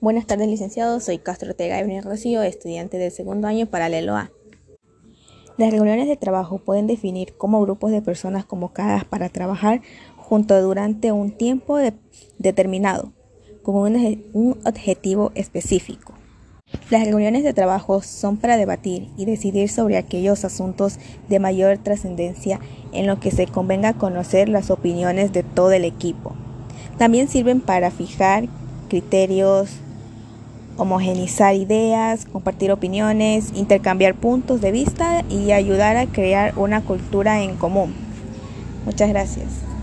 Buenas tardes, licenciado. Soy Castro Ortega Evelyn Rocío, estudiante del segundo año paralelo A. Las reuniones de trabajo pueden definir como grupos de personas convocadas para trabajar junto durante un tiempo determinado, con un objetivo específico. Las reuniones de trabajo son para debatir y decidir sobre aquellos asuntos de mayor trascendencia en los que se convenga conocer las opiniones de todo el equipo. También sirven para fijar criterios, homogenizar ideas, compartir opiniones, intercambiar puntos de vista y ayudar a crear una cultura en común. Muchas gracias.